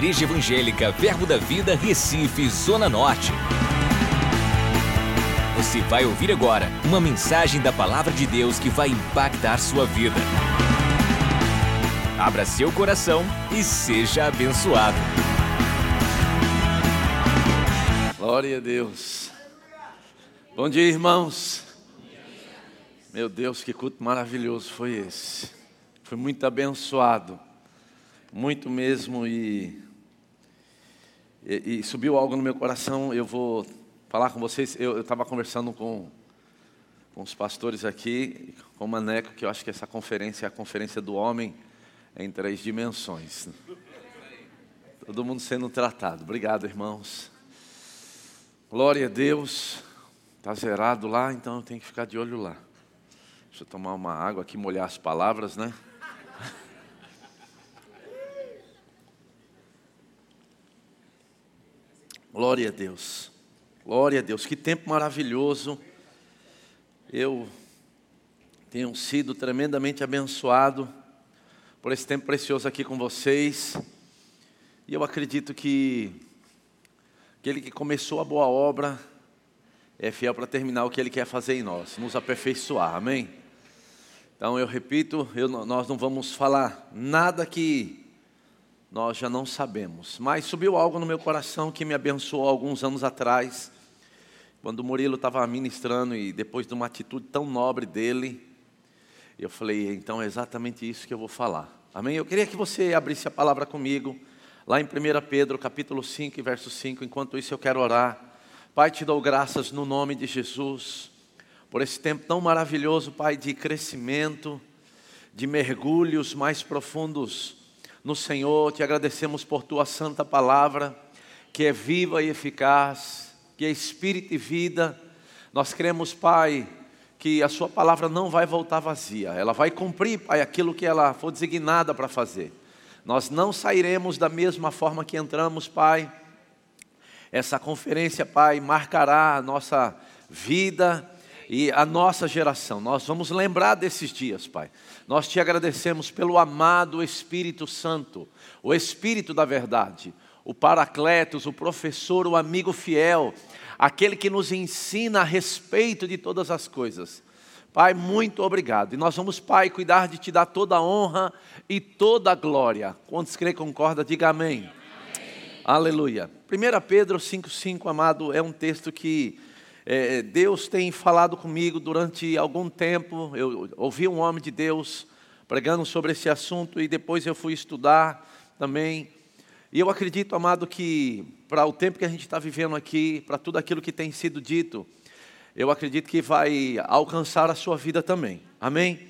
Igreja Evangélica Verbo da Vida, Recife, Zona Norte. Você vai ouvir agora uma mensagem da Palavra de Deus que vai impactar sua vida. Abra seu coração e seja abençoado. Glória a Deus. Bom dia, irmãos. Meu Deus, que culto maravilhoso foi esse. Foi muito abençoado. Muito mesmo e, e, e subiu algo no meu coração. Eu vou falar com vocês. Eu estava conversando com, com os pastores aqui, com o Maneco, que eu acho que essa conferência é a conferência do homem em três dimensões. Todo mundo sendo tratado. Obrigado, irmãos. Glória a Deus. Está zerado lá, então eu tenho que ficar de olho lá. Deixa eu tomar uma água aqui, molhar as palavras, né? Glória a Deus. Glória a Deus. Que tempo maravilhoso. Eu tenho sido tremendamente abençoado por esse tempo precioso aqui com vocês. E eu acredito que aquele que começou a boa obra é fiel para terminar o que ele quer fazer em nós, nos aperfeiçoar. Amém? Então eu repito, eu, nós não vamos falar nada que nós já não sabemos. Mas subiu algo no meu coração que me abençoou alguns anos atrás, quando o Murilo estava ministrando e depois de uma atitude tão nobre dele, eu falei, então é exatamente isso que eu vou falar. Amém? Eu queria que você abrisse a palavra comigo, lá em 1 Pedro, capítulo 5, verso 5. Enquanto isso eu quero orar. Pai, te dou graças no nome de Jesus, por esse tempo tão maravilhoso, Pai, de crescimento, de mergulhos mais profundos no Senhor, te agradecemos por tua santa palavra, que é viva e eficaz, que é espírito e vida. Nós cremos, Pai, que a sua palavra não vai voltar vazia, ela vai cumprir, Pai, aquilo que ela for designada para fazer. Nós não sairemos da mesma forma que entramos, Pai. Essa conferência, Pai, marcará a nossa vida e a nossa geração. Nós vamos lembrar desses dias, Pai. Nós te agradecemos pelo amado Espírito Santo, o Espírito da verdade, o Paracletos, o professor, o amigo fiel, aquele que nos ensina a respeito de todas as coisas. Pai, muito obrigado. E nós vamos, Pai, cuidar de te dar toda a honra e toda a glória. Quantos crê concorda, diga amém. amém. Aleluia. 1 Pedro 5,5, amado, é um texto que é, Deus tem falado comigo durante algum tempo. Eu ouvi um homem de Deus pregando sobre esse assunto e depois eu fui estudar também. E eu acredito, amado, que para o tempo que a gente está vivendo aqui, para tudo aquilo que tem sido dito, eu acredito que vai alcançar a sua vida também. Amém?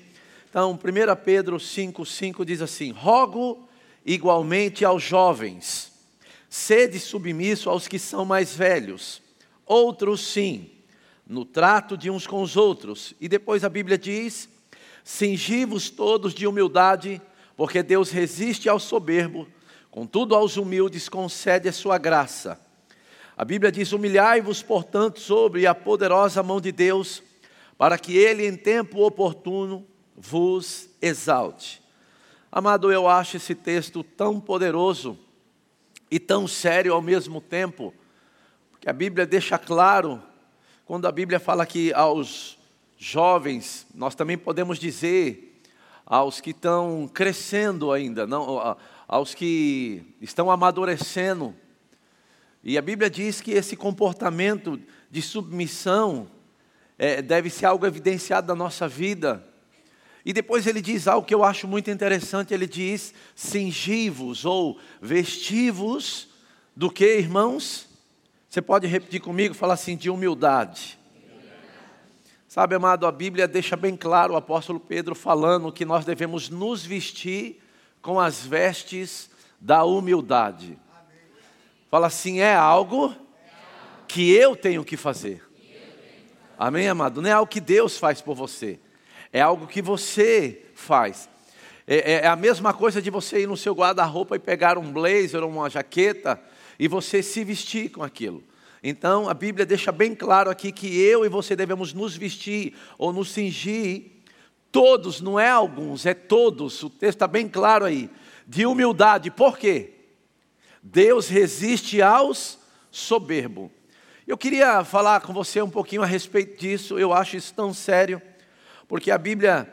Então, 1 Pedro 5,5 diz assim: Rogo igualmente aos jovens, sede submisso aos que são mais velhos outros sim, no trato de uns com os outros. E depois a Bíblia diz: Cingivos todos de humildade, porque Deus resiste ao soberbo, contudo aos humildes concede a sua graça. A Bíblia diz: Humilhai-vos, portanto, sobre a poderosa mão de Deus, para que Ele, em tempo oportuno, vos exalte. Amado, eu acho esse texto tão poderoso e tão sério ao mesmo tempo, que a Bíblia deixa claro, quando a Bíblia fala que aos jovens, nós também podemos dizer aos que estão crescendo ainda, não, aos que estão amadurecendo. E a Bíblia diz que esse comportamento de submissão é, deve ser algo evidenciado na nossa vida. E depois ele diz algo que eu acho muito interessante: ele diz, cingivos ou vestivos do que, irmãos? Você pode repetir comigo, falar assim, de humildade. Sabe, amado, a Bíblia deixa bem claro o apóstolo Pedro falando que nós devemos nos vestir com as vestes da humildade. Fala assim, é algo que eu tenho que fazer. Amém, amado? Não é algo que Deus faz por você, é algo que você faz. É, é, é a mesma coisa de você ir no seu guarda-roupa e pegar um blazer ou uma jaqueta e você se vestir com aquilo. Então a Bíblia deixa bem claro aqui que eu e você devemos nos vestir ou nos cingir, todos, não é alguns, é todos, o texto está bem claro aí, de humildade, por quê? Deus resiste aos soberbos. Eu queria falar com você um pouquinho a respeito disso, eu acho isso tão sério, porque a Bíblia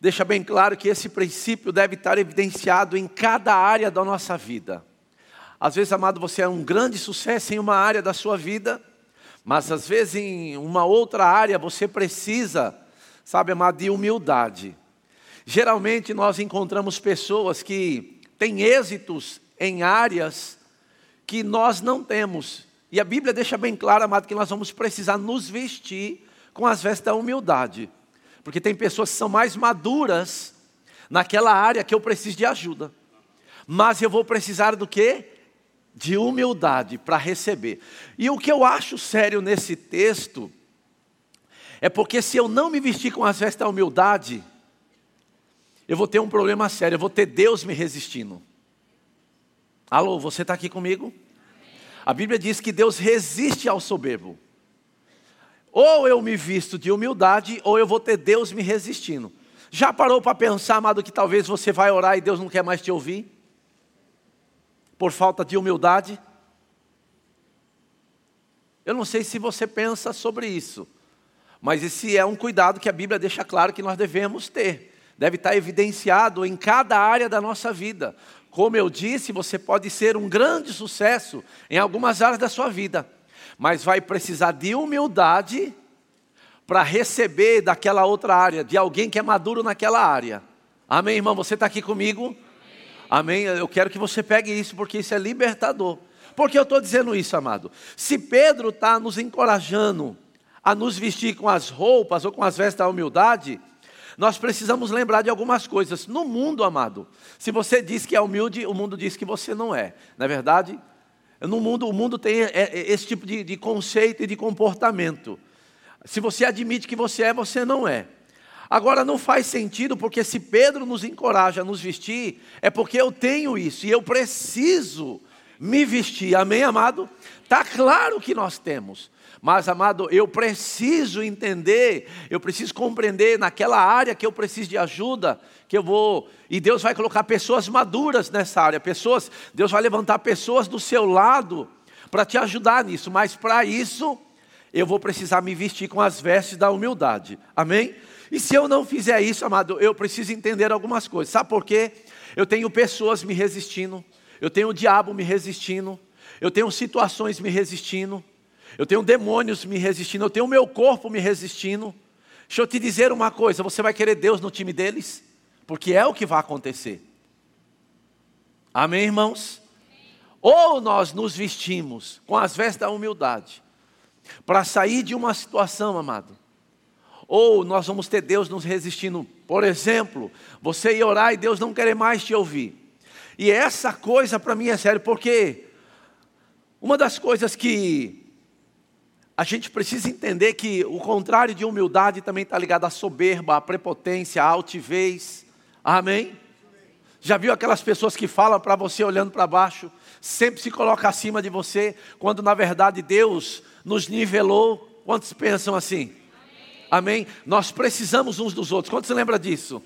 deixa bem claro que esse princípio deve estar evidenciado em cada área da nossa vida. Às vezes, amado, você é um grande sucesso em uma área da sua vida, mas às vezes em uma outra área você precisa, sabe, amado, de humildade. Geralmente nós encontramos pessoas que têm êxitos em áreas que nós não temos. E a Bíblia deixa bem claro, amado, que nós vamos precisar nos vestir com as vestes da humildade. Porque tem pessoas que são mais maduras naquela área que eu preciso de ajuda. Mas eu vou precisar do quê? De humildade para receber. E o que eu acho sério nesse texto é porque se eu não me vestir com as vestes da humildade, eu vou ter um problema sério, eu vou ter Deus me resistindo. Alô, você está aqui comigo? A Bíblia diz que Deus resiste ao soberbo. Ou eu me visto de humildade, ou eu vou ter Deus me resistindo. Já parou para pensar, amado, que talvez você vai orar e Deus não quer mais te ouvir? Por falta de humildade? Eu não sei se você pensa sobre isso, mas esse é um cuidado que a Bíblia deixa claro que nós devemos ter. Deve estar evidenciado em cada área da nossa vida. Como eu disse, você pode ser um grande sucesso em algumas áreas da sua vida mas vai precisar de humildade para receber daquela outra área, de alguém que é maduro naquela área. Amém, irmão? Você está aqui comigo? Amém. Eu quero que você pegue isso, porque isso é libertador. Por que eu estou dizendo isso, amado? Se Pedro está nos encorajando a nos vestir com as roupas ou com as vestes da humildade, nós precisamos lembrar de algumas coisas. No mundo, amado, se você diz que é humilde, o mundo diz que você não é. Na é verdade, no mundo, o mundo tem é, é, esse tipo de, de conceito e de comportamento. Se você admite que você é, você não é. Agora não faz sentido, porque se Pedro nos encoraja a nos vestir, é porque eu tenho isso e eu preciso me vestir. Amém, amado? Está claro que nós temos. Mas, amado, eu preciso entender, eu preciso compreender naquela área que eu preciso de ajuda, que eu vou. E Deus vai colocar pessoas maduras nessa área, pessoas, Deus vai levantar pessoas do seu lado para te ajudar nisso, mas para isso eu vou precisar me vestir com as vestes da humildade. Amém? E se eu não fizer isso, amado, eu preciso entender algumas coisas. Sabe por quê? Eu tenho pessoas me resistindo, eu tenho o diabo me resistindo, eu tenho situações me resistindo, eu tenho demônios me resistindo, eu tenho o meu corpo me resistindo. Deixa eu te dizer uma coisa: você vai querer Deus no time deles? Porque é o que vai acontecer. Amém, irmãos? Ou nós nos vestimos com as vestes da humildade, para sair de uma situação, amado, ou nós vamos ter Deus nos resistindo. Por exemplo, você ir orar e Deus não querer mais te ouvir. E essa coisa para mim é sério, porque uma das coisas que a gente precisa entender que o contrário de humildade também está ligado à soberba, à prepotência, à altivez. Amém? Já viu aquelas pessoas que falam para você olhando para baixo, sempre se coloca acima de você, quando na verdade Deus nos nivelou? Quantos pensam assim? Amém? Nós precisamos uns dos outros. Quantos se lembra disso?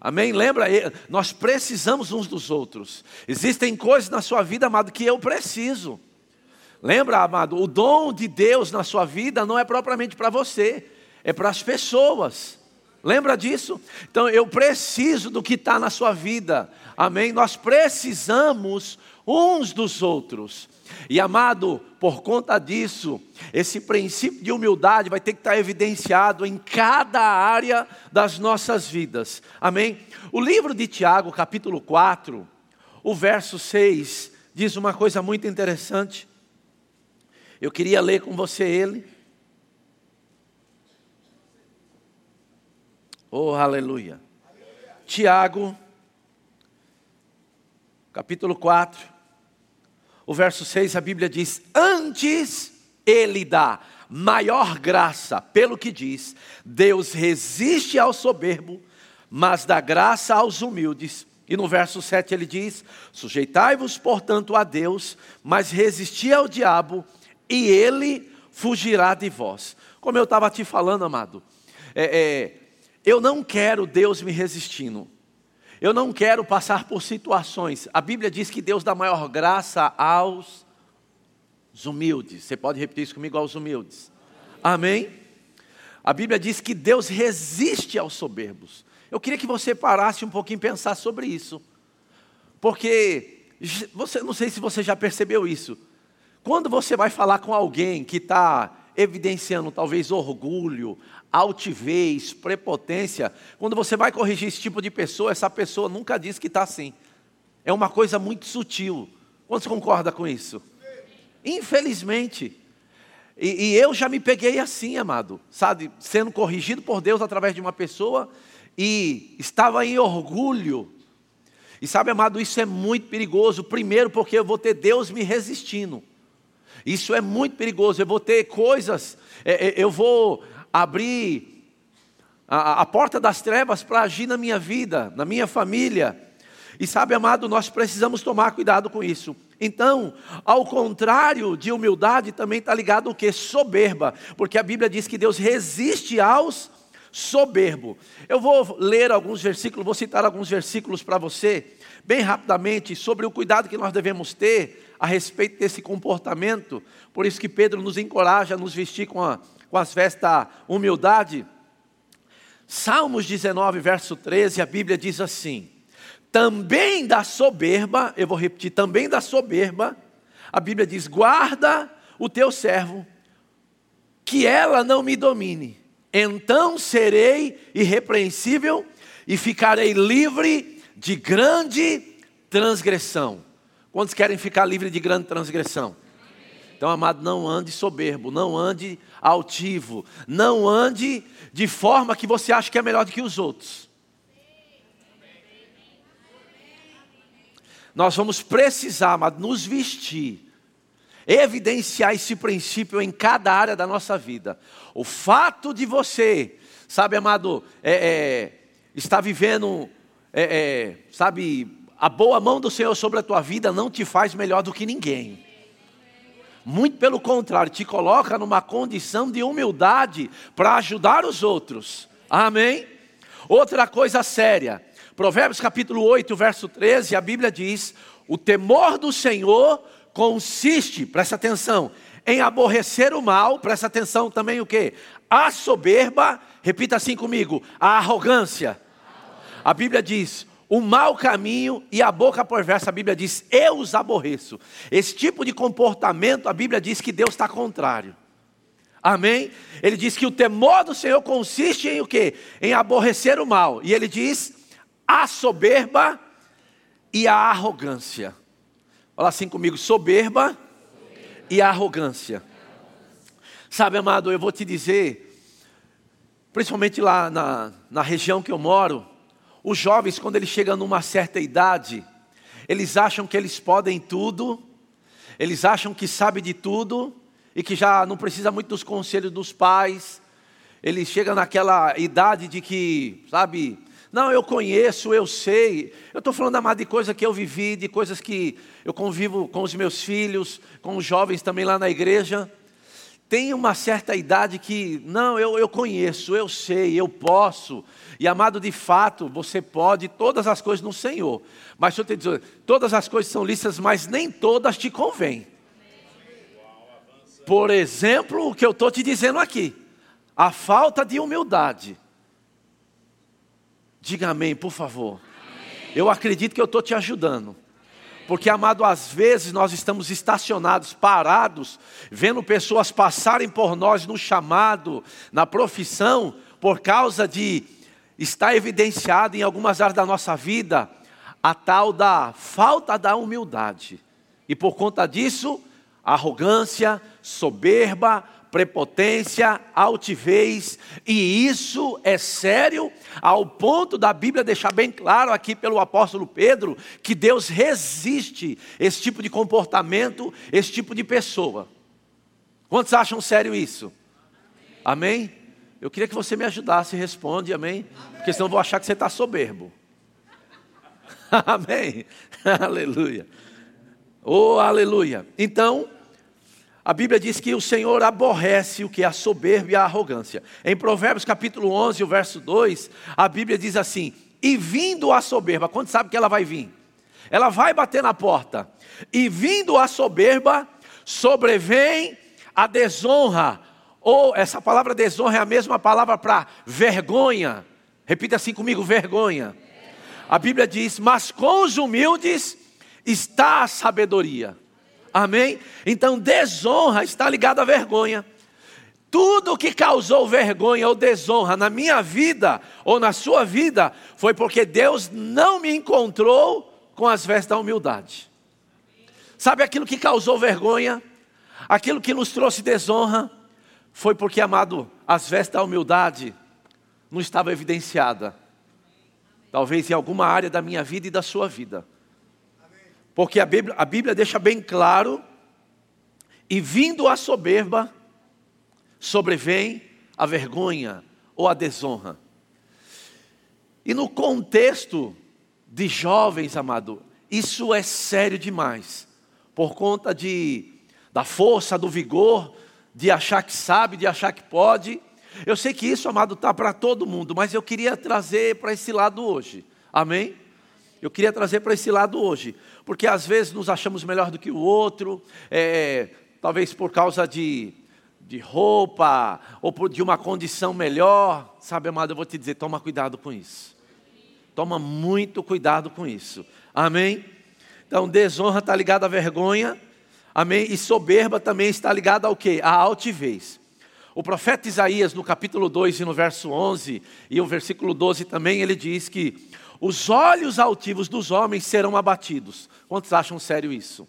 Amém? Lembra? Nós precisamos uns dos outros. Existem coisas na sua vida, amado, que eu preciso. Lembra, amado, o dom de Deus na sua vida não é propriamente para você, é para as pessoas. Lembra disso? Então eu preciso do que está na sua vida, amém? Nós precisamos uns dos outros. E amado, por conta disso, esse princípio de humildade vai ter que estar evidenciado em cada área das nossas vidas, amém? O livro de Tiago, capítulo 4, o verso 6, diz uma coisa muito interessante. Eu queria ler com você ele. Oh, aleluia. Tiago, capítulo 4, o verso 6, a Bíblia diz: Antes ele dá maior graça, pelo que diz, Deus resiste ao soberbo, mas dá graça aos humildes. E no verso 7 ele diz: Sujeitai-vos, portanto, a Deus, mas resisti ao diabo, e ele fugirá de vós. Como eu estava te falando, amado, é, é, eu não quero Deus me resistindo. Eu não quero passar por situações. A Bíblia diz que Deus dá maior graça aos humildes. Você pode repetir isso comigo aos humildes. Amém? A Bíblia diz que Deus resiste aos soberbos. Eu queria que você parasse um pouquinho e pensar sobre isso. Porque você não sei se você já percebeu isso. Quando você vai falar com alguém que está evidenciando talvez orgulho, altivez, prepotência, quando você vai corrigir esse tipo de pessoa, essa pessoa nunca diz que está assim. É uma coisa muito sutil. Quantos concorda com isso? Infelizmente. E, e, eu já me peguei assim, amado, sabe? Sendo corrigido por Deus através de uma pessoa e estava em orgulho. E sabe, amado, isso é muito perigoso. Primeiro, porque eu vou ter Deus me resistindo. Isso é muito perigoso. Eu vou ter coisas, é, é, eu vou abrir a, a porta das trevas para agir na minha vida, na minha família. E sabe, amado, nós precisamos tomar cuidado com isso. Então, ao contrário de humildade, também está ligado o que? Soberba, porque a Bíblia diz que Deus resiste aos soberbo. Eu vou ler alguns versículos, vou citar alguns versículos para você, bem rapidamente, sobre o cuidado que nós devemos ter a respeito desse comportamento. Por isso que Pedro nos encoraja a nos vestir com, a, com as vestes da humildade. Salmos 19, verso 13, a Bíblia diz assim: Também da soberba, eu vou repetir, também da soberba, a Bíblia diz: Guarda o teu servo, que ela não me domine. Então serei irrepreensível e ficarei livre de grande transgressão. Quantos querem ficar livre de grande transgressão? Então, amado, não ande soberbo, não ande altivo, não ande de forma que você acha que é melhor do que os outros. Nós vamos precisar, amado, nos vestir, evidenciar esse princípio em cada área da nossa vida. O fato de você, sabe, amado, é, é, estar vivendo, é, é sabe, a boa mão do Senhor sobre a tua vida não te faz melhor do que ninguém. Muito pelo contrário, te coloca numa condição de humildade para ajudar os outros. Amém? Outra coisa séria. Provérbios capítulo 8, verso 13, a Bíblia diz: "O temor do Senhor consiste, presta atenção, em aborrecer o mal, presta atenção também o que? A soberba, repita assim comigo, a arrogância. A Bíblia diz: o mau caminho e a boca perversa, a Bíblia diz, eu os aborreço. Esse tipo de comportamento, a Bíblia diz que Deus está contrário. Amém? Ele diz que o temor do Senhor consiste em o quê? Em aborrecer o mal. E ele diz a soberba e a arrogância. Fala assim comigo: soberba e arrogância. Sabe, amado, eu vou te dizer, principalmente lá na, na região que eu moro, os jovens, quando eles chegam numa certa idade, eles acham que eles podem tudo, eles acham que sabem de tudo e que já não precisa muito dos conselhos dos pais. Eles chegam naquela idade de que, sabe, não, eu conheço, eu sei. Eu estou falando amado, de coisas que eu vivi, de coisas que eu convivo com os meus filhos, com os jovens também lá na igreja tem uma certa idade que, não, eu, eu conheço, eu sei, eu posso. E amado, de fato, você pode todas as coisas no Senhor. Mas deixa eu te dizer, todas as coisas são listas, mas nem todas te convêm. Por exemplo, o que eu estou te dizendo aqui, a falta de humildade. Diga amém, por favor. Eu acredito que eu estou te ajudando. Porque, amado, às vezes nós estamos estacionados, parados, vendo pessoas passarem por nós no chamado, na profissão, por causa de estar evidenciado em algumas áreas da nossa vida a tal da falta da humildade. E por conta disso, arrogância, soberba, prepotência, altivez, e isso é sério, ao ponto da Bíblia deixar bem claro aqui pelo apóstolo Pedro que Deus resiste esse tipo de comportamento, esse tipo de pessoa. Quantos acham sério isso? Amém? Eu queria que você me ajudasse, responde, amém? Porque senão eu vou achar que você está soberbo. amém? aleluia. Oh, aleluia. Então, a Bíblia diz que o Senhor aborrece o que é a soberba e a arrogância. Em Provérbios capítulo 11, o verso 2, a Bíblia diz assim: e vindo a soberba, quando sabe que ela vai vir? Ela vai bater na porta. E vindo a soberba, sobrevém a desonra. Ou essa palavra desonra é a mesma palavra para vergonha. Repita assim comigo: vergonha. A Bíblia diz: Mas com os humildes está a sabedoria. Amém? Então, desonra está ligada à vergonha. Tudo que causou vergonha ou desonra na minha vida ou na sua vida foi porque Deus não me encontrou com as vestes da humildade. Sabe aquilo que causou vergonha? Aquilo que nos trouxe desonra? Foi porque, amado, as vestes da humildade não estavam evidenciadas. Talvez em alguma área da minha vida e da sua vida. Porque a Bíblia, a Bíblia deixa bem claro, e vindo a soberba, sobrevém a vergonha ou a desonra. E no contexto de jovens, amado, isso é sério demais, por conta de, da força, do vigor, de achar que sabe, de achar que pode. Eu sei que isso, amado, está para todo mundo, mas eu queria trazer para esse lado hoje, amém? Eu queria trazer para esse lado hoje, porque às vezes nos achamos melhor do que o outro, é, talvez por causa de de roupa ou por, de uma condição melhor, sabe, amado, eu vou te dizer, toma cuidado com isso. Toma muito cuidado com isso. Amém? Então, desonra está ligada à vergonha. Amém? E soberba também está ligada ao que? À altivez. O profeta Isaías, no capítulo 2 e no verso 11, e o versículo 12 também, ele diz que os olhos altivos dos homens serão abatidos. Quantos acham sério isso?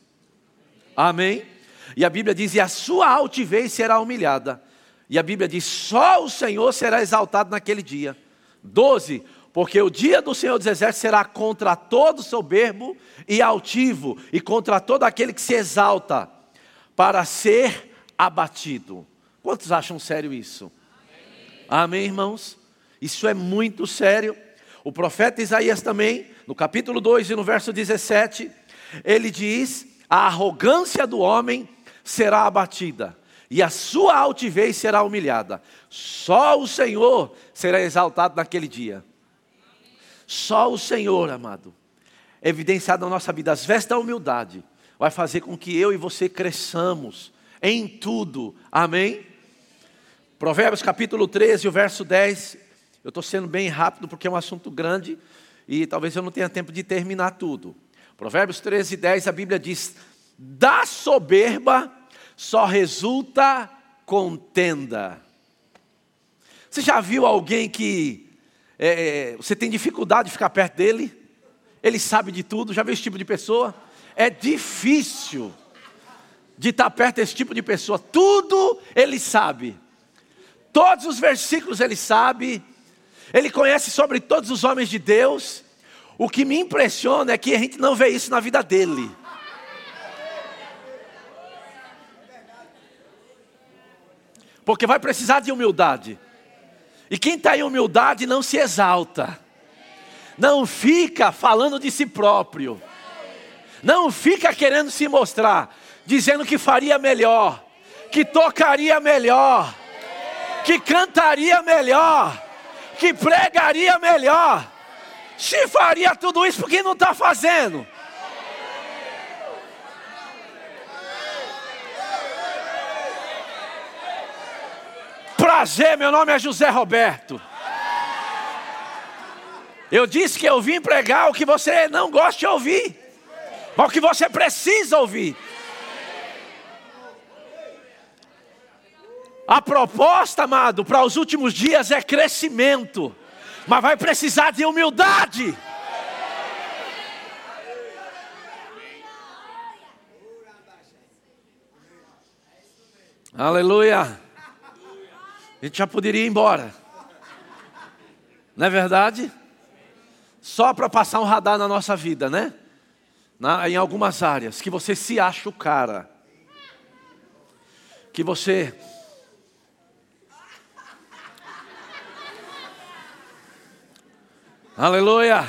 Amém? E a Bíblia diz: e a sua altivez será humilhada. E a Bíblia diz: só o Senhor será exaltado naquele dia. 12. Porque o dia do Senhor dos Exércitos será contra todo soberbo e altivo, e contra todo aquele que se exalta, para ser abatido. Quantos acham sério isso? Amém, Amém irmãos? Isso é muito sério. O profeta Isaías também, no capítulo 2 e no verso 17, ele diz: a arrogância do homem será abatida, e a sua altivez será humilhada. Só o Senhor será exaltado naquele dia. Só o Senhor, amado, evidenciado na nossa vida, as vestes da humildade, vai fazer com que eu e você cresçamos em tudo. Amém? Provérbios capítulo 13, o verso 10. Eu estou sendo bem rápido porque é um assunto grande e talvez eu não tenha tempo de terminar tudo. Provérbios 13, 10, a Bíblia diz: da soberba só resulta contenda. Você já viu alguém que é, é, você tem dificuldade de ficar perto dele? Ele sabe de tudo, já viu esse tipo de pessoa? É difícil de estar perto desse tipo de pessoa. Tudo ele sabe. Todos os versículos ele sabe. Ele conhece sobre todos os homens de Deus. O que me impressiona é que a gente não vê isso na vida dele. porque vai precisar de humildade. E quem está em humildade não se exalta, não fica falando de si próprio, não fica querendo se mostrar, dizendo que faria melhor, que tocaria melhor, que cantaria melhor, que pregaria melhor. Se faria tudo isso, porque não está fazendo? Prazer, meu nome é José Roberto. Eu disse que eu vim pregar o que você não gosta de ouvir, mas o que você precisa ouvir. A proposta, amado, para os últimos dias é crescimento, mas vai precisar de humildade. Aleluia. A gente já poderia ir embora. Não é verdade? Só para passar um radar na nossa vida, né? Na, em algumas áreas. Que você se acha o cara. Que você. Aleluia!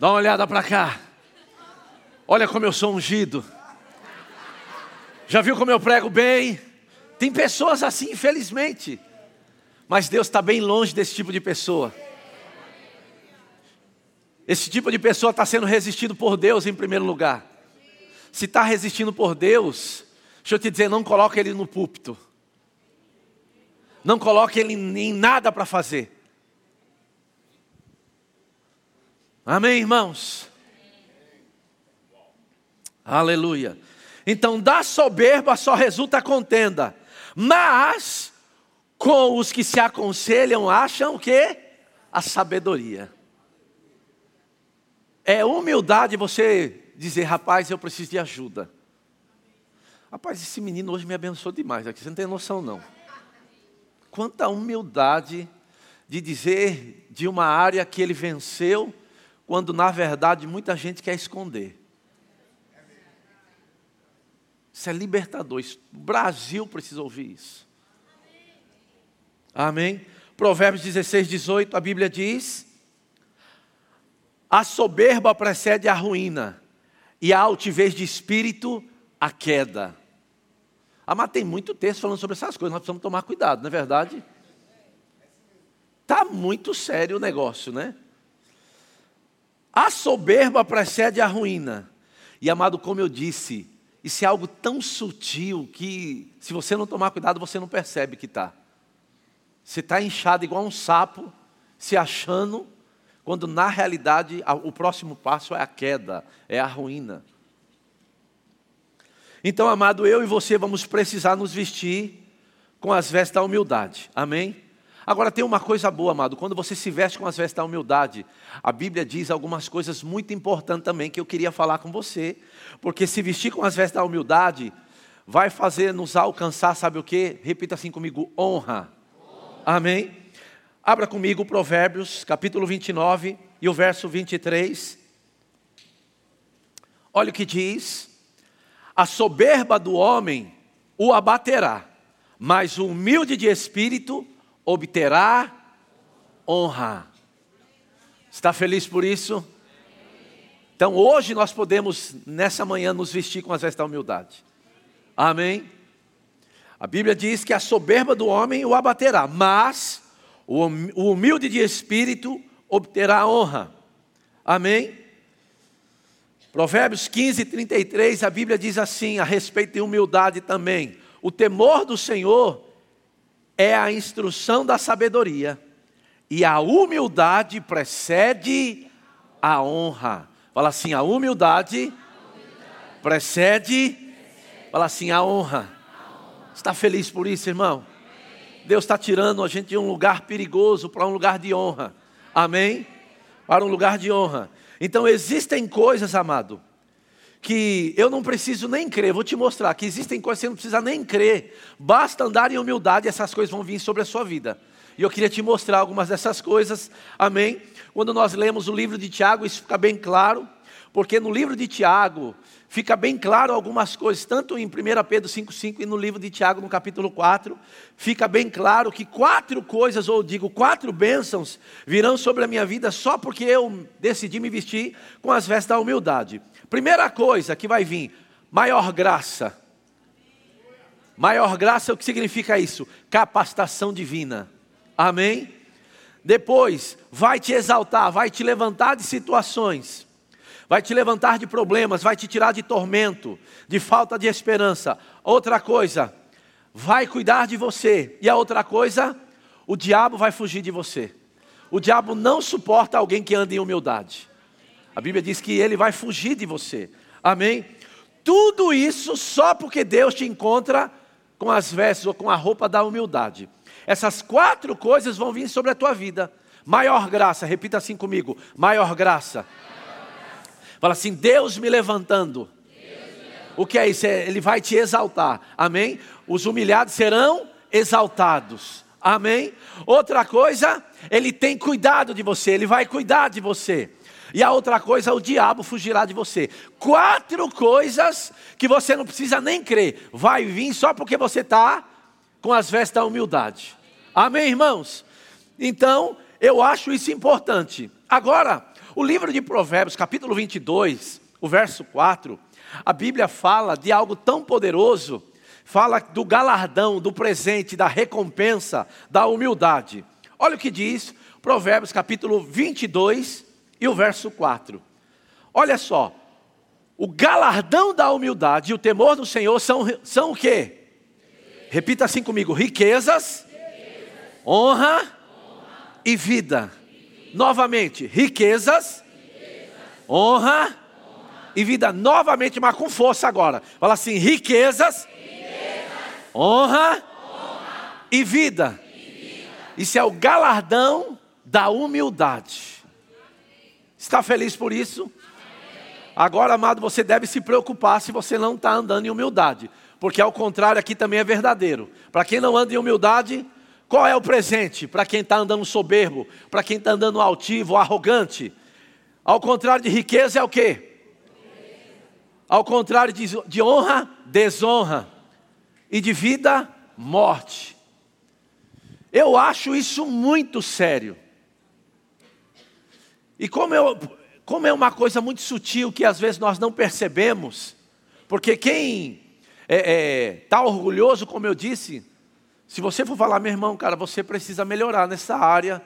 Dá uma olhada para cá. Olha como eu sou ungido. Já viu como eu prego bem? Tem pessoas assim, infelizmente. Mas Deus está bem longe desse tipo de pessoa. Esse tipo de pessoa está sendo resistido por Deus em primeiro lugar. Se está resistindo por Deus, deixa eu te dizer, não coloque ele no púlpito. Não coloque ele em nada para fazer. Amém, irmãos? Aleluia. Então, da soberba só resulta contenda, mas com os que se aconselham acham que a sabedoria. É humildade você dizer, rapaz, eu preciso de ajuda. Rapaz, esse menino hoje me abençoou demais aqui, você não tem noção não. Quanta humildade de dizer de uma área que ele venceu, quando na verdade muita gente quer esconder. Isso é libertador. O Brasil precisa ouvir isso. Amém? Provérbios 16, 18, a Bíblia diz: A soberba precede a ruína, e a altivez de espírito a queda. Ah, mas tem muito texto falando sobre essas coisas, nós precisamos tomar cuidado, não é verdade? Está muito sério o negócio, né? A soberba precede a ruína. E amado, como eu disse, isso é algo tão sutil que, se você não tomar cuidado, você não percebe que está. Você está inchado igual um sapo, se achando, quando na realidade o próximo passo é a queda, é a ruína. Então, amado, eu e você vamos precisar nos vestir com as vestes da humildade. Amém? Agora tem uma coisa boa, amado, quando você se veste com as vestes da humildade, a Bíblia diz algumas coisas muito importantes também que eu queria falar com você, porque se vestir com as vestes da humildade vai fazer nos alcançar, sabe o que? Repita assim comigo: honra. Amém? Abra comigo Provérbios, capítulo 29 e o verso 23. Olha o que diz: A soberba do homem o abaterá, mas o humilde de espírito obterá honra. Está feliz por isso? Então hoje nós podemos, nessa manhã, nos vestir com as vestes da humildade. Amém? A Bíblia diz que a soberba do homem o abaterá, mas o humilde de espírito obterá honra. Amém? Provérbios 15, 33, a Bíblia diz assim, a respeito de humildade também: o temor do Senhor é a instrução da sabedoria, e a humildade precede a honra. Fala assim: a humildade, precede, fala assim: a honra. Está feliz por isso, irmão? Deus está tirando a gente de um lugar perigoso para um lugar de honra. Amém? Para um lugar de honra. Então existem coisas, amado, que eu não preciso nem crer, vou te mostrar que existem coisas que você não precisa nem crer, basta andar em humildade e essas coisas vão vir sobre a sua vida. E eu queria te mostrar algumas dessas coisas, amém? Quando nós lemos o livro de Tiago, isso fica bem claro, porque no livro de Tiago fica bem claro algumas coisas, tanto em 1 Pedro 5,5 e no livro de Tiago, no capítulo 4, fica bem claro que quatro coisas, ou digo, quatro bênçãos, virão sobre a minha vida só porque eu decidi me vestir com as vestes da humildade. Primeira coisa que vai vir, maior graça. Maior graça, o que significa isso? Capacitação divina. Amém? Depois, vai te exaltar, vai te levantar de situações, vai te levantar de problemas, vai te tirar de tormento, de falta de esperança. Outra coisa, vai cuidar de você. E a outra coisa, o diabo vai fugir de você. O diabo não suporta alguém que anda em humildade. A Bíblia diz que ele vai fugir de você. Amém? Tudo isso só porque Deus te encontra com as vestes ou com a roupa da humildade. Essas quatro coisas vão vir sobre a tua vida. Maior graça, repita assim comigo: maior graça. Fala assim: Deus me levantando. O que é isso? É, ele vai te exaltar. Amém? Os humilhados serão exaltados. Amém? Outra coisa, ele tem cuidado de você, ele vai cuidar de você. E a outra coisa, o diabo fugirá de você. Quatro coisas que você não precisa nem crer. Vai vir só porque você está com as vestes da humildade. Amém, irmãos? Então, eu acho isso importante. Agora, o livro de Provérbios, capítulo 22, o verso 4, a Bíblia fala de algo tão poderoso, fala do galardão, do presente, da recompensa, da humildade. Olha o que diz Provérbios, capítulo 22, e o verso 4. Olha só, o galardão da humildade e o temor do Senhor são, são o quê? Repita assim comigo: riquezas, riquezas. Honra, honra, e vida. Novamente, riquezas, riquezas. Honra, honra, e vida. Novamente, mas com força agora. Fala assim: riquezas, riquezas. Honra, vida. e vida. Isso é o galardão da humildade. Está feliz por isso? Agora, amado, você deve se preocupar se você não está andando em humildade, porque ao contrário aqui também é verdadeiro. Para quem não anda em humildade, qual é o presente? Para quem está andando soberbo, para quem está andando altivo, arrogante. Ao contrário de riqueza é o quê? Ao contrário de, de honra, desonra. E de vida, morte. Eu acho isso muito sério. E como eu, como é uma coisa muito sutil que às vezes nós não percebemos, porque quem está é, é, tá orgulhoso, como eu disse, se você for falar, meu irmão, cara, você precisa melhorar nessa área,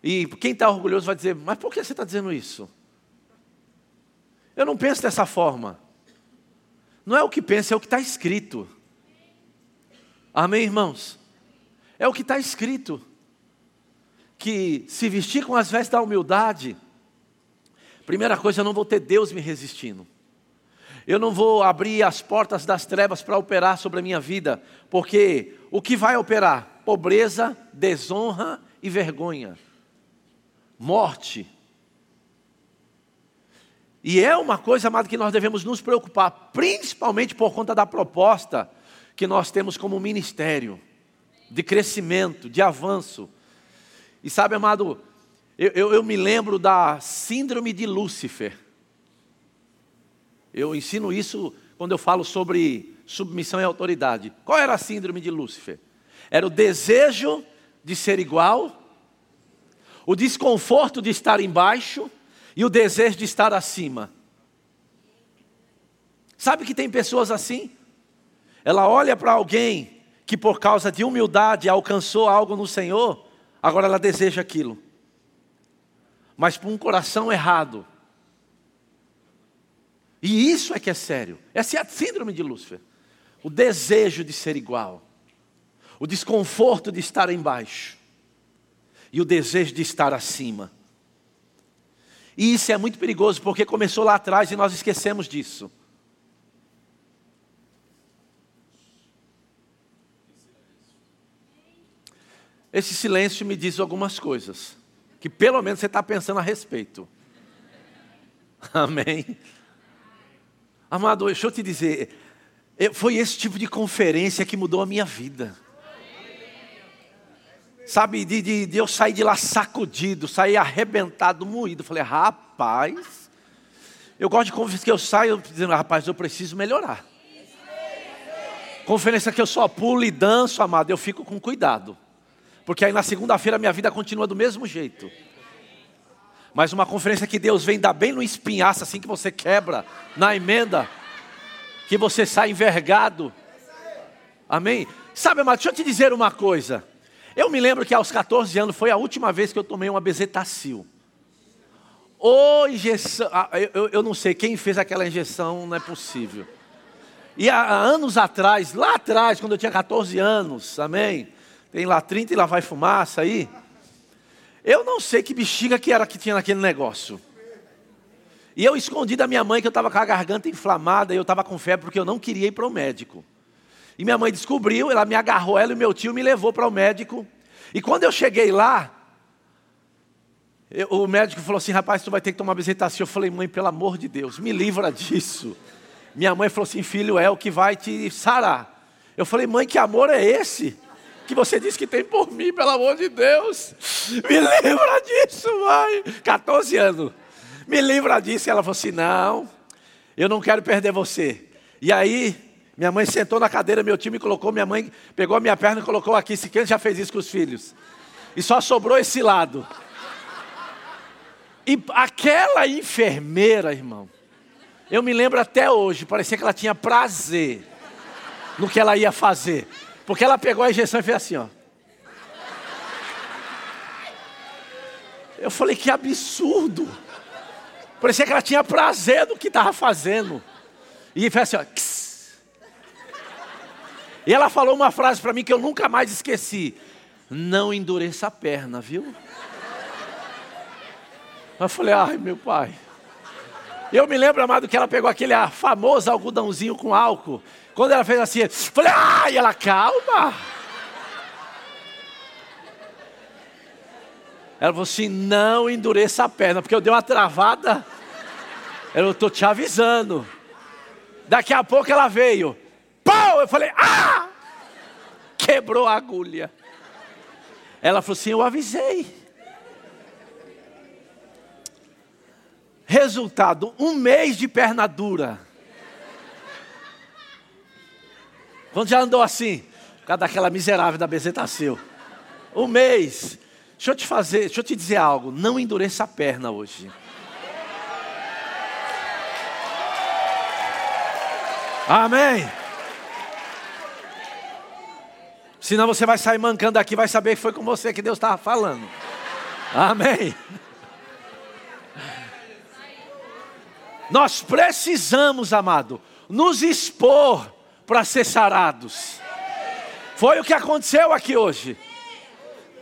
e quem está orgulhoso vai dizer, mas por que você está dizendo isso? Eu não penso dessa forma. Não é o que pensa, é o que está escrito. Amém, irmãos? É o que está escrito. Que se vestir com as vestes da humildade, Primeira coisa, eu não vou ter Deus me resistindo. Eu não vou abrir as portas das trevas para operar sobre a minha vida, porque o que vai operar? Pobreza, desonra e vergonha. Morte. E é uma coisa, amado, que nós devemos nos preocupar, principalmente por conta da proposta que nós temos como ministério de crescimento, de avanço. E sabe, amado, eu, eu, eu me lembro da síndrome de Lúcifer. Eu ensino isso quando eu falo sobre submissão e autoridade. Qual era a síndrome de Lúcifer? Era o desejo de ser igual, o desconforto de estar embaixo e o desejo de estar acima. Sabe que tem pessoas assim? Ela olha para alguém que por causa de humildade alcançou algo no Senhor, agora ela deseja aquilo mas por um coração errado. E isso é que é sério. Essa é a síndrome de Lúcifer. O desejo de ser igual, o desconforto de estar embaixo e o desejo de estar acima. E isso é muito perigoso porque começou lá atrás e nós esquecemos disso. Esse silêncio me diz algumas coisas que pelo menos você está pensando a respeito. Amém? Amado, deixa eu te dizer, foi esse tipo de conferência que mudou a minha vida. Sabe, de, de, de eu sair de lá sacudido, sair arrebentado, moído. Falei, rapaz, eu gosto de conferência que eu saio dizendo, rapaz, eu preciso melhorar. Conferência que eu só pulo e danço, amado, eu fico com cuidado. Porque aí na segunda-feira minha vida continua do mesmo jeito. Mas uma conferência que Deus vem dar bem no espinhaço, assim que você quebra, na emenda, que você sai envergado. Amém? Sabe, amado, deixa eu te dizer uma coisa. Eu me lembro que aos 14 anos foi a última vez que eu tomei uma bezetacil. Injeção, ah, eu, eu não sei quem fez aquela injeção, não é possível. E há anos atrás, lá atrás, quando eu tinha 14 anos, amém? Tem lá 30 e lá vai fumaça aí. Eu não sei que bexiga que era que tinha naquele negócio. E eu escondi da minha mãe que eu estava com a garganta inflamada e eu estava com febre porque eu não queria ir para o médico. E minha mãe descobriu, ela me agarrou, ela e meu tio me levou para o médico. E quando eu cheguei lá, eu, o médico falou assim: rapaz, tu vai ter que tomar bezetacil. Eu falei, mãe, pelo amor de Deus, me livra disso. Minha mãe falou assim: filho, é o que vai te sarar. Eu falei, mãe, que amor é esse? que você disse que tem por mim, pelo amor de Deus. Me lembra disso, mãe. 14 anos. Me lembra disso. E ela falou assim: Não, eu não quero perder você. E aí, minha mãe sentou na cadeira, meu time colocou, minha mãe pegou a minha perna e colocou aqui. Se quem já fez isso com os filhos? E só sobrou esse lado. E aquela enfermeira, irmão, eu me lembro até hoje, parecia que ela tinha prazer no que ela ia fazer. Porque ela pegou a injeção e fez assim, ó. Eu falei, que absurdo. Parecia que ela tinha prazer do que estava fazendo. E fez assim, ó. E ela falou uma frase para mim que eu nunca mais esqueci. Não endureça a perna, viu? Eu falei, ai meu pai. Eu me lembro, amado, que ela pegou aquele famoso algodãozinho com álcool. Quando ela fez assim, falei, ai, ela calma. Ela falou assim: não endureça a perna, porque eu dei uma travada. Eu estou te avisando. Daqui a pouco ela veio. Pau! Eu falei: ah! Quebrou a agulha. Ela falou assim: eu avisei. Resultado: um mês de perna dura. Quando já andou assim, por causa daquela miserável da bezetacil. Um mês. Deixa eu te fazer, deixa eu te dizer algo. Não endureça a perna hoje. Amém. Senão você vai sair mancando aqui, vai saber que foi com você que Deus estava falando. Amém. Nós precisamos, amado, nos expor para ser sarados. Foi o que aconteceu aqui hoje.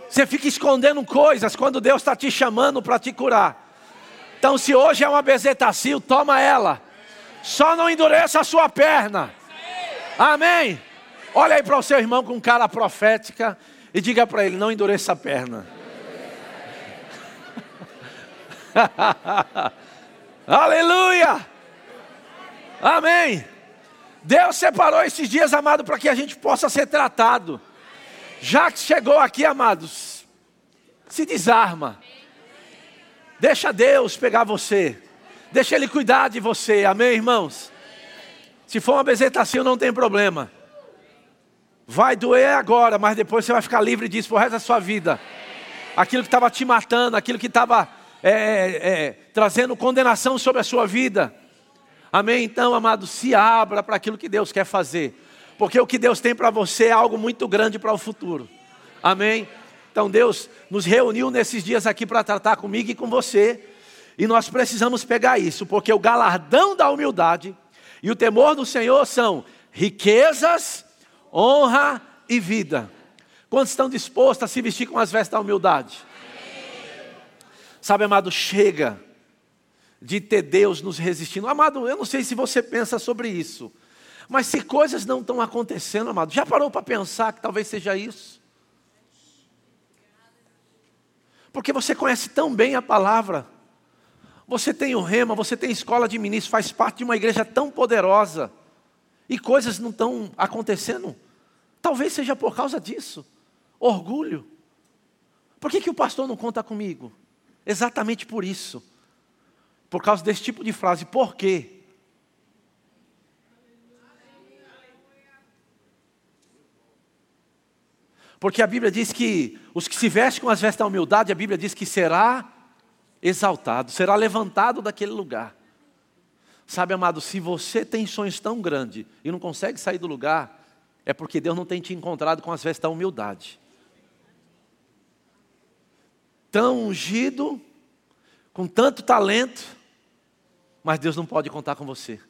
Você fica escondendo coisas quando Deus está te chamando para te curar. Então, se hoje é uma bezetacil, toma ela. Só não endureça a sua perna. Amém. Olha aí para o seu irmão com cara profética e diga para ele: não endureça a perna. Aleluia! Amém! Deus separou esses dias, amado, para que a gente possa ser tratado. Já que chegou aqui, amados, se desarma. Deixa Deus pegar você. Deixa Ele cuidar de você. Amém, irmãos? Se for uma bezetacil, não tem problema. Vai doer agora, mas depois você vai ficar livre disso por resto da sua vida. Aquilo que estava te matando, aquilo que estava é, é, é, trazendo condenação sobre a sua vida. Amém? Então, amado, se abra para aquilo que Deus quer fazer. Porque o que Deus tem para você é algo muito grande para o futuro. Amém? Então, Deus nos reuniu nesses dias aqui para tratar comigo e com você. E nós precisamos pegar isso, porque o galardão da humildade e o temor do Senhor são riquezas, honra e vida. Quantos estão dispostos a se vestir com as vestes da humildade? Sabe, amado, chega de ter Deus nos resistindo. Amado, eu não sei se você pensa sobre isso, mas se coisas não estão acontecendo, amado, já parou para pensar que talvez seja isso? Porque você conhece tão bem a palavra, você tem o rema, você tem escola de ministros, faz parte de uma igreja tão poderosa, e coisas não estão acontecendo. Talvez seja por causa disso. Orgulho. Por que, que o pastor não conta comigo? Exatamente por isso. Por causa desse tipo de frase. Por quê? Porque a Bíblia diz que os que se vestem com as vestes da humildade, a Bíblia diz que será exaltado, será levantado daquele lugar. Sabe, amado, se você tem sonhos tão grandes e não consegue sair do lugar, é porque Deus não tem te encontrado com as vestes da humildade tão ungido, com tanto talento, mas Deus não pode contar com você,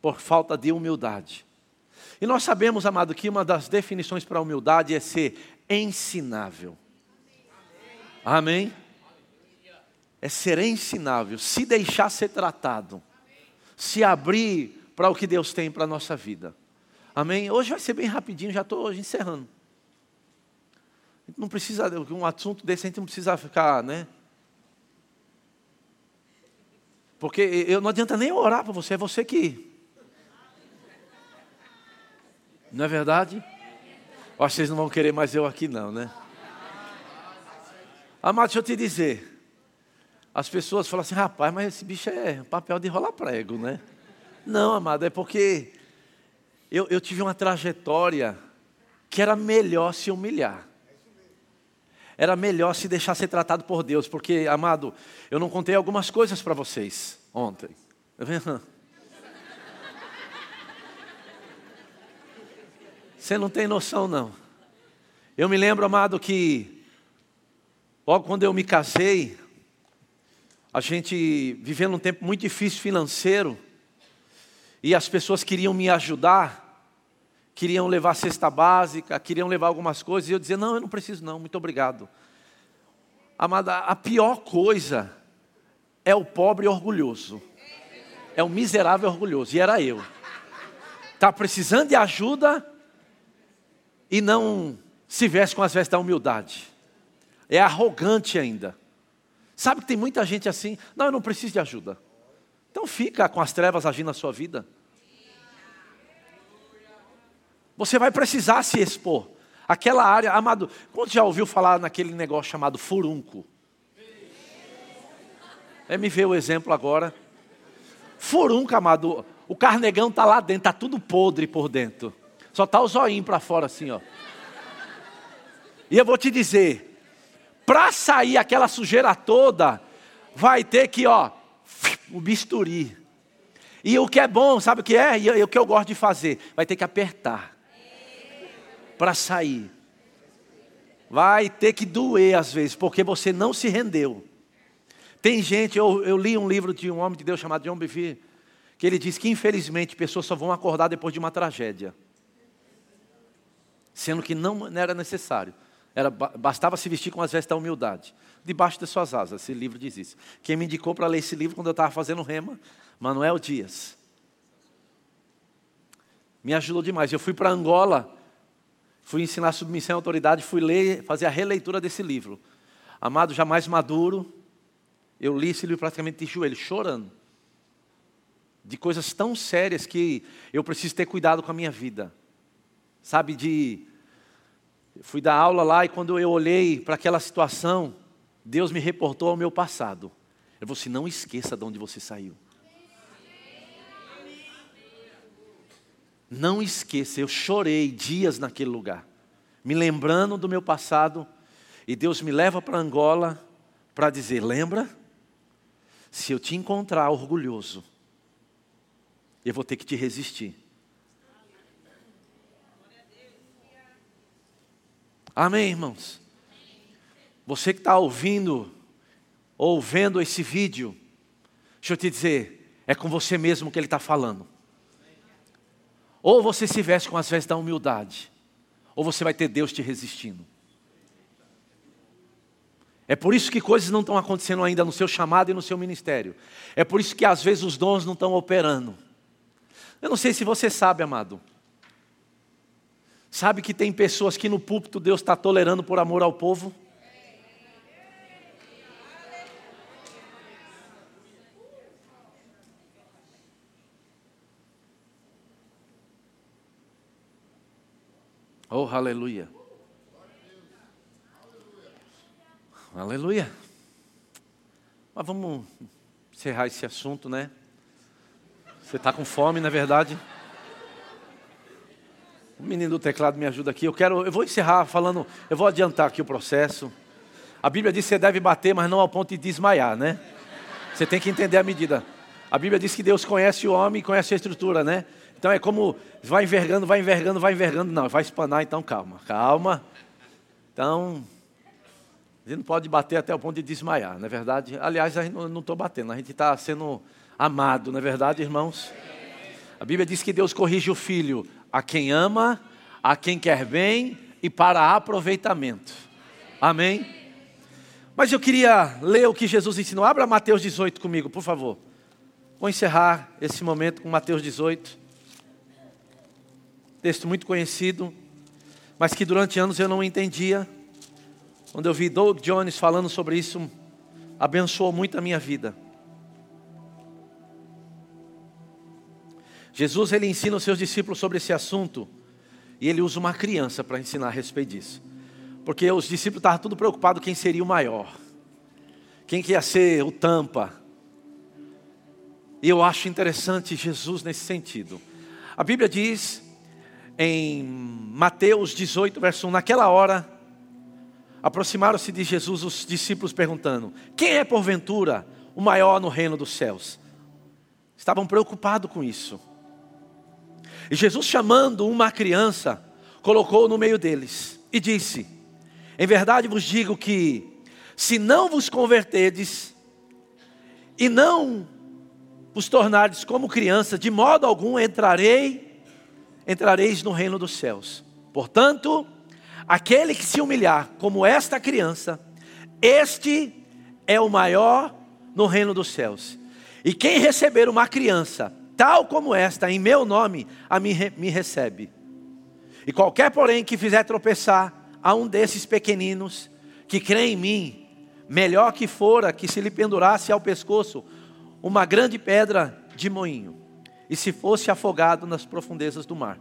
por falta de humildade. E nós sabemos, amado, que uma das definições para a humildade é ser ensinável. Amém? É ser ensinável, se deixar ser tratado, se abrir para o que Deus tem para a nossa vida. Amém? Hoje vai ser bem rapidinho, já estou encerrando não precisa, um assunto desse a gente não precisa ficar, né? Porque eu não adianta nem orar para você, é você que. Não é verdade? Acho que vocês não vão querer mais eu aqui, não, né? Amado, deixa eu te dizer. As pessoas falam assim, rapaz, mas esse bicho é papel de rolar prego, né? Não, amado, é porque eu, eu tive uma trajetória que era melhor se humilhar era melhor se deixar ser tratado por Deus, porque, amado, eu não contei algumas coisas para vocês ontem. Você não tem noção, não. Eu me lembro, amado, que logo quando eu me casei, a gente vivendo um tempo muito difícil financeiro, e as pessoas queriam me ajudar, queriam levar cesta básica, queriam levar algumas coisas, e eu dizia: Não, eu não preciso, não, muito obrigado. Amada, a pior coisa é o pobre orgulhoso, é o miserável orgulhoso, e era eu. Está precisando de ajuda e não se veste com as vestes da humildade, é arrogante ainda. Sabe que tem muita gente assim, não, eu não preciso de ajuda. Então fica com as trevas agindo na sua vida. Você vai precisar se expor. Aquela área, amado, quando já ouviu falar naquele negócio chamado furunco? É, me vê o exemplo agora. Furunco, amado, o carnegão está lá dentro, está tudo podre por dentro. Só está o zoinho para fora assim, ó. E eu vou te dizer, para sair aquela sujeira toda, vai ter que, ó, o bisturi. E o que é bom, sabe o que é? E o que eu gosto de fazer? Vai ter que apertar para sair. Vai ter que doer às vezes, porque você não se rendeu. Tem gente, eu, eu li um livro de um homem de Deus chamado John Bevere, que ele diz que infelizmente pessoas só vão acordar depois de uma tragédia, sendo que não, era necessário. Era, bastava se vestir com as vestes da humildade. Debaixo de suas asas, esse livro diz isso. Quem me indicou para ler esse livro quando eu estava fazendo rema? Manuel Dias. Me ajudou demais. Eu fui para Angola, fui ensinar submissão e autoridade, fui ler, fazer a releitura desse livro. Amado, jamais maduro, eu li esse livro praticamente de joelho, chorando. De coisas tão sérias que eu preciso ter cuidado com a minha vida. Sabe, de fui dar aula lá e quando eu olhei para aquela situação, Deus me reportou ao meu passado. Eu falei assim: não esqueça de onde você saiu. Não esqueça, eu chorei dias naquele lugar, me lembrando do meu passado, e Deus me leva para Angola para dizer: lembra? Se eu te encontrar orgulhoso, eu vou ter que te resistir. Amém, irmãos? Você que está ouvindo, ou vendo esse vídeo, deixa eu te dizer, é com você mesmo que ele está falando. Ou você se veste com as vestes da humildade, ou você vai ter Deus te resistindo. É por isso que coisas não estão acontecendo ainda no seu chamado e no seu ministério. É por isso que às vezes os dons não estão operando. Eu não sei se você sabe, amado. Sabe que tem pessoas que no púlpito Deus está tolerando por amor ao povo? Oh, aleluia. Aleluia. Mas vamos encerrar esse assunto, né? Você está com fome, na é verdade? O menino do teclado me ajuda aqui. Eu quero, eu vou encerrar falando, eu vou adiantar aqui o processo. A Bíblia diz que você deve bater, mas não ao ponto de desmaiar, né? Você tem que entender a medida. A Bíblia diz que Deus conhece o homem conhece a estrutura, né? Então é como vai envergando, vai envergando, vai envergando. Não, vai espanar, então calma, calma. Então, a gente não pode bater até o ponto de desmaiar, não é verdade? Aliás, a gente não estou batendo, a gente está sendo amado, não é verdade, irmãos? A Bíblia diz que Deus corrige o filho a quem ama, a quem quer bem e para aproveitamento. Amém? Mas eu queria ler o que Jesus ensinou. Abra Mateus 18 comigo, por favor. Vou encerrar esse momento com Mateus 18. Texto muito conhecido, mas que durante anos eu não entendia. Quando eu vi Doug Jones falando sobre isso, abençoou muito a minha vida. Jesus ele ensina os seus discípulos sobre esse assunto e ele usa uma criança para ensinar a respeito disso. Porque os discípulos estavam tudo preocupados quem seria o maior. Quem que ia ser o tampa. E eu acho interessante Jesus nesse sentido. A Bíblia diz em Mateus 18, verso 1, naquela hora aproximaram-se de Jesus os discípulos perguntando: Quem é porventura o maior no reino dos céus? Estavam preocupados com isso. E Jesus, chamando uma criança, colocou no meio deles e disse: Em verdade vos digo que, se não vos converterdes, e não vos tornardes como criança, de modo algum entrarei, entrareis no reino dos céus. Portanto, aquele que se humilhar como esta criança, este é o maior no reino dos céus. E quem receber uma criança, tal como esta, em meu nome, a me recebe. E qualquer, porém, que fizer tropeçar a um desses pequeninos, que crê em mim, melhor que fora que se lhe pendurasse ao pescoço uma grande pedra de moinho, e se fosse afogado nas profundezas do mar.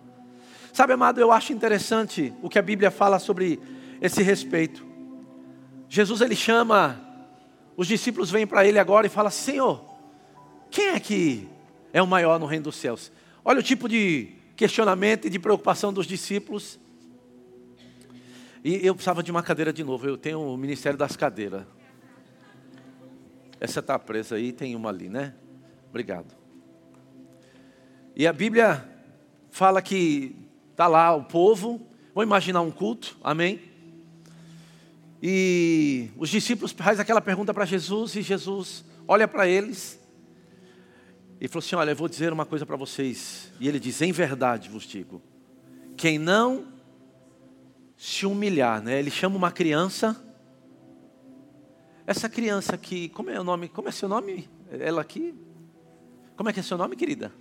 Sabe, amado, eu acho interessante o que a Bíblia fala sobre esse respeito. Jesus ele chama, os discípulos vêm para ele agora e fala: Senhor, quem é que é o maior no reino dos céus? Olha o tipo de questionamento e de preocupação dos discípulos. E eu precisava de uma cadeira de novo. Eu tenho o ministério das cadeiras. Essa está presa aí, tem uma ali, né? Obrigado. E a Bíblia fala que está lá o povo, vou imaginar um culto, amém? E os discípulos fazem aquela pergunta para Jesus, e Jesus olha para eles e falou assim: Olha, eu vou dizer uma coisa para vocês. E ele diz: Em verdade vos digo, quem não se humilhar, né? Ele chama uma criança essa criança aqui, como é o nome? Como é seu nome? Ela aqui? Como é que é seu nome, querida?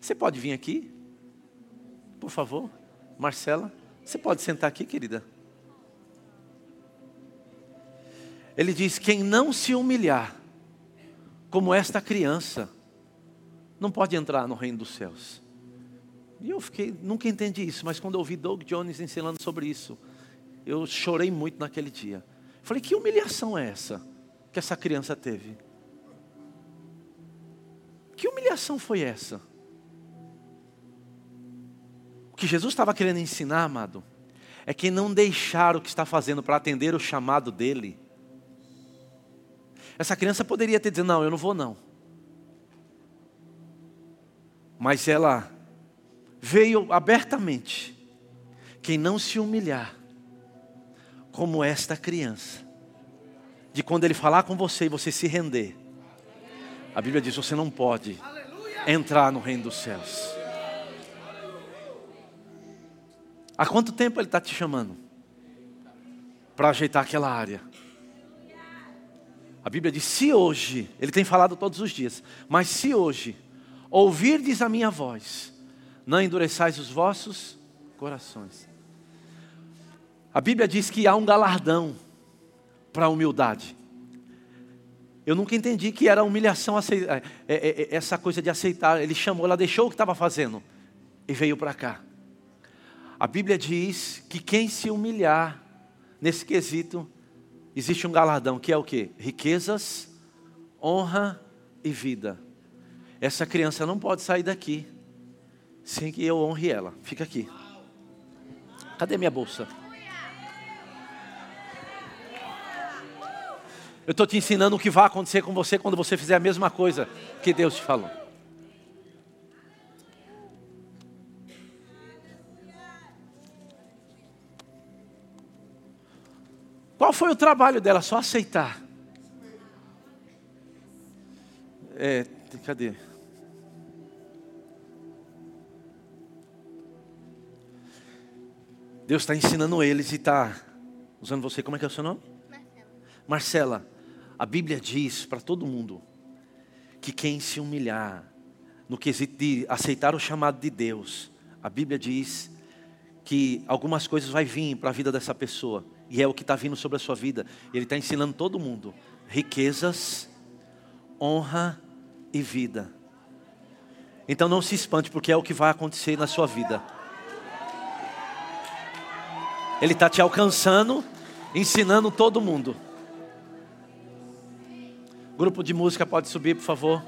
Você pode vir aqui? Por favor, Marcela. Você pode sentar aqui, querida? Ele diz: quem não se humilhar, como esta criança, não pode entrar no reino dos céus. E eu fiquei, nunca entendi isso, mas quando eu ouvi Doug Jones ensinando sobre isso, eu chorei muito naquele dia. Falei, que humilhação é essa que essa criança teve? Que humilhação foi essa? O que Jesus estava querendo ensinar, amado, é que não deixar o que está fazendo para atender o chamado dele. Essa criança poderia ter dito: Não, eu não vou, não. Mas ela veio abertamente. Quem não se humilhar como esta criança. De quando ele falar com você e você se render. A Bíblia diz: você não pode entrar no reino dos céus. Há quanto tempo ele está te chamando? Para ajeitar aquela área. A Bíblia diz: se hoje, ele tem falado todos os dias, mas se hoje ouvirdes a minha voz, não endureçais os vossos corações. A Bíblia diz que há um galardão para a humildade. Eu nunca entendi que era humilhação é, é, é, essa coisa de aceitar. Ele chamou, ela deixou o que estava fazendo e veio para cá. A Bíblia diz que quem se humilhar nesse quesito, existe um galardão, que é o que? Riquezas, honra e vida. Essa criança não pode sair daqui sem que eu honre ela. Fica aqui. Cadê minha bolsa? Eu estou te ensinando o que vai acontecer com você quando você fizer a mesma coisa que Deus te falou. Qual foi o trabalho dela? Só aceitar. É, cadê? Deus está ensinando eles e está usando você. Como é que é o seu nome? Marcela. Marcela a Bíblia diz para todo mundo que quem se humilhar no quesito de aceitar o chamado de Deus, a Bíblia diz que algumas coisas vai vir para a vida dessa pessoa e é o que está vindo sobre a sua vida. Ele está ensinando todo mundo riquezas, honra e vida. Então não se espante porque é o que vai acontecer na sua vida. Ele está te alcançando, ensinando todo mundo. Grupo de música pode subir, por favor.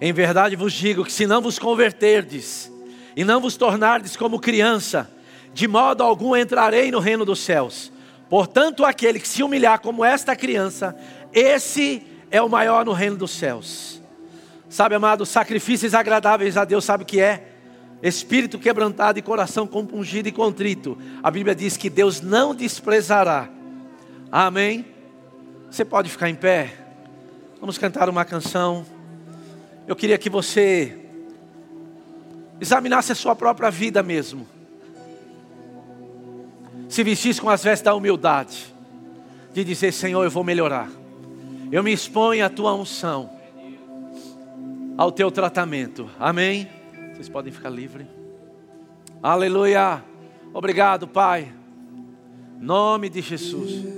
Em verdade vos digo que se não vos converterdes e não vos tornardes como criança, de modo algum entrarei no reino dos céus. Portanto, aquele que se humilhar como esta criança, esse é o maior no reino dos céus. Sabe, amado, sacrifícios agradáveis a Deus, sabe o que é? Espírito quebrantado e coração compungido e contrito. A Bíblia diz que Deus não desprezará. Amém? Você pode ficar em pé. Vamos cantar uma canção. Eu queria que você examinasse a sua própria vida mesmo. Se vestisse com as vestes da humildade, de dizer: Senhor, eu vou melhorar. Eu me exponho à tua unção, ao teu tratamento. Amém? Vocês podem ficar livres. Aleluia. Obrigado, Pai. Nome de Jesus.